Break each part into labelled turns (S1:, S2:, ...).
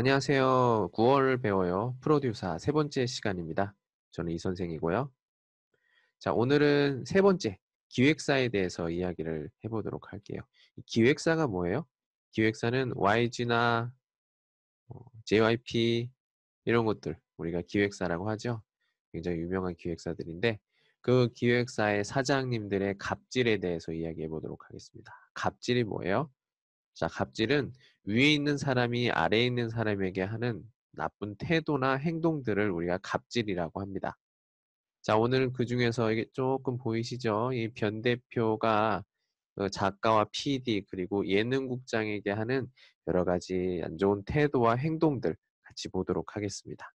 S1: 안녕하세요. 9월 배워요. 프로듀사 세 번째 시간입니다. 저는 이 선생이고요. 자, 오늘은 세 번째 기획사에 대해서 이야기를 해보도록 할게요. 기획사가 뭐예요? 기획사는 YG나 JYP 이런 것들 우리가 기획사라고 하죠. 굉장히 유명한 기획사들인데 그 기획사의 사장님들의 갑질에 대해서 이야기해 보도록 하겠습니다. 갑질이 뭐예요? 자, 갑질은 위에 있는 사람이 아래에 있는 사람에게 하는 나쁜 태도나 행동들을 우리가 갑질이라고 합니다. 자, 오늘은 그 중에서 이게 조금 보이시죠? 이 변 대표가 그 작가와 PD 그리고 예능국장에게 하는 여러 가지 안 좋은 태도와 행동들 같이 보도록 하겠습니다.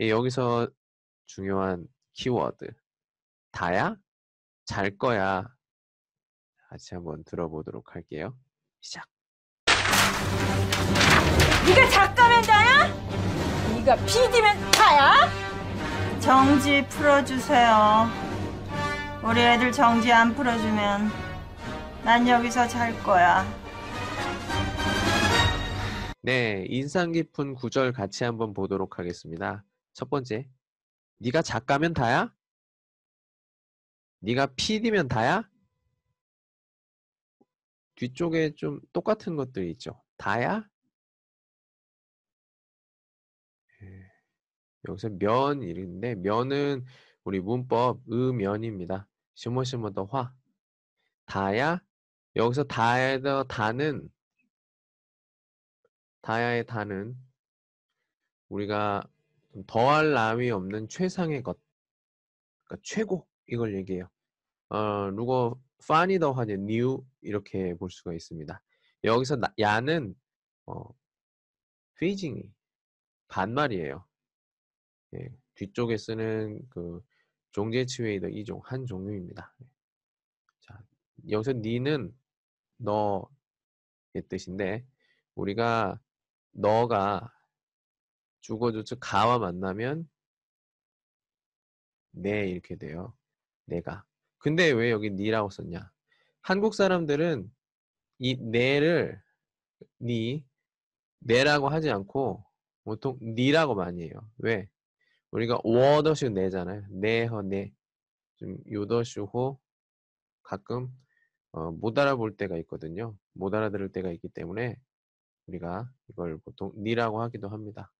S1: 예, 여기서 중요한 키워드 다야? 잘 거야. 같이 한번 들어보도록 할게요. 시작.
S2: 네가 작가면 다야? 네가 PD면 다야?
S3: 정지 풀어주세요. 우리 애들 정지 안 풀어주면 난 여기서 잘 거야.
S1: 네, 인상 깊은 구절 같이 한번 보도록 하겠습니다. 첫 번째, 네가 작가면 다야? 네가 PD면 다야? 뒤쪽에 좀 똑같은 것들이 있죠. 다야? 여기서 면 이런데 면은 우리 문법 의면입니다. 시모시모 더 화. 다야? 여기서 다의 더 다는 다야의 다는 우리가 좀 더할 나위 없는 최상의 것, 그러니까 최고 이걸 얘기해요. 어, 누구 파니 더 하냐 new 이렇게 볼 수가 있습니다. 여기서 나, 야는 어, 페이징이 반말이에요. 예, 뒤쪽에 쓰는 그 종제치웨이더 이종 한 종류입니다. 자, 여기서 니는 너의 뜻인데 우리가 너가 주거주词가와 만나면 네 이렇게 돼요. 내가. 근데 왜 여기 니라고 썼냐? 한국 사람들은 이 네를 니 네라고 하지 않고 보통 니라고 많이 해요. 왜? 우리가 워더슈 네잖아요. 네허 네. 좀 요더슈호 가끔 어, 못 알아볼 때가 있거든요. 못 알아들을 때가 있기 때문에 우리가 이걸 보통 니라고 하기도 합니다.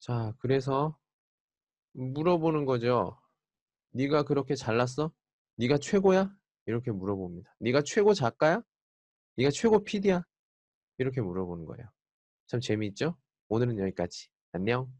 S1: 자, 그래서 물어보는 거죠. 네가 그렇게 잘났어? 네가 최고야? 이렇게 물어봅니다. 네가 최고 작가야? 네가 최고 PD야? 이렇게 물어보는 거예요. 참 재미있죠? 오늘은 여기까지. 안녕.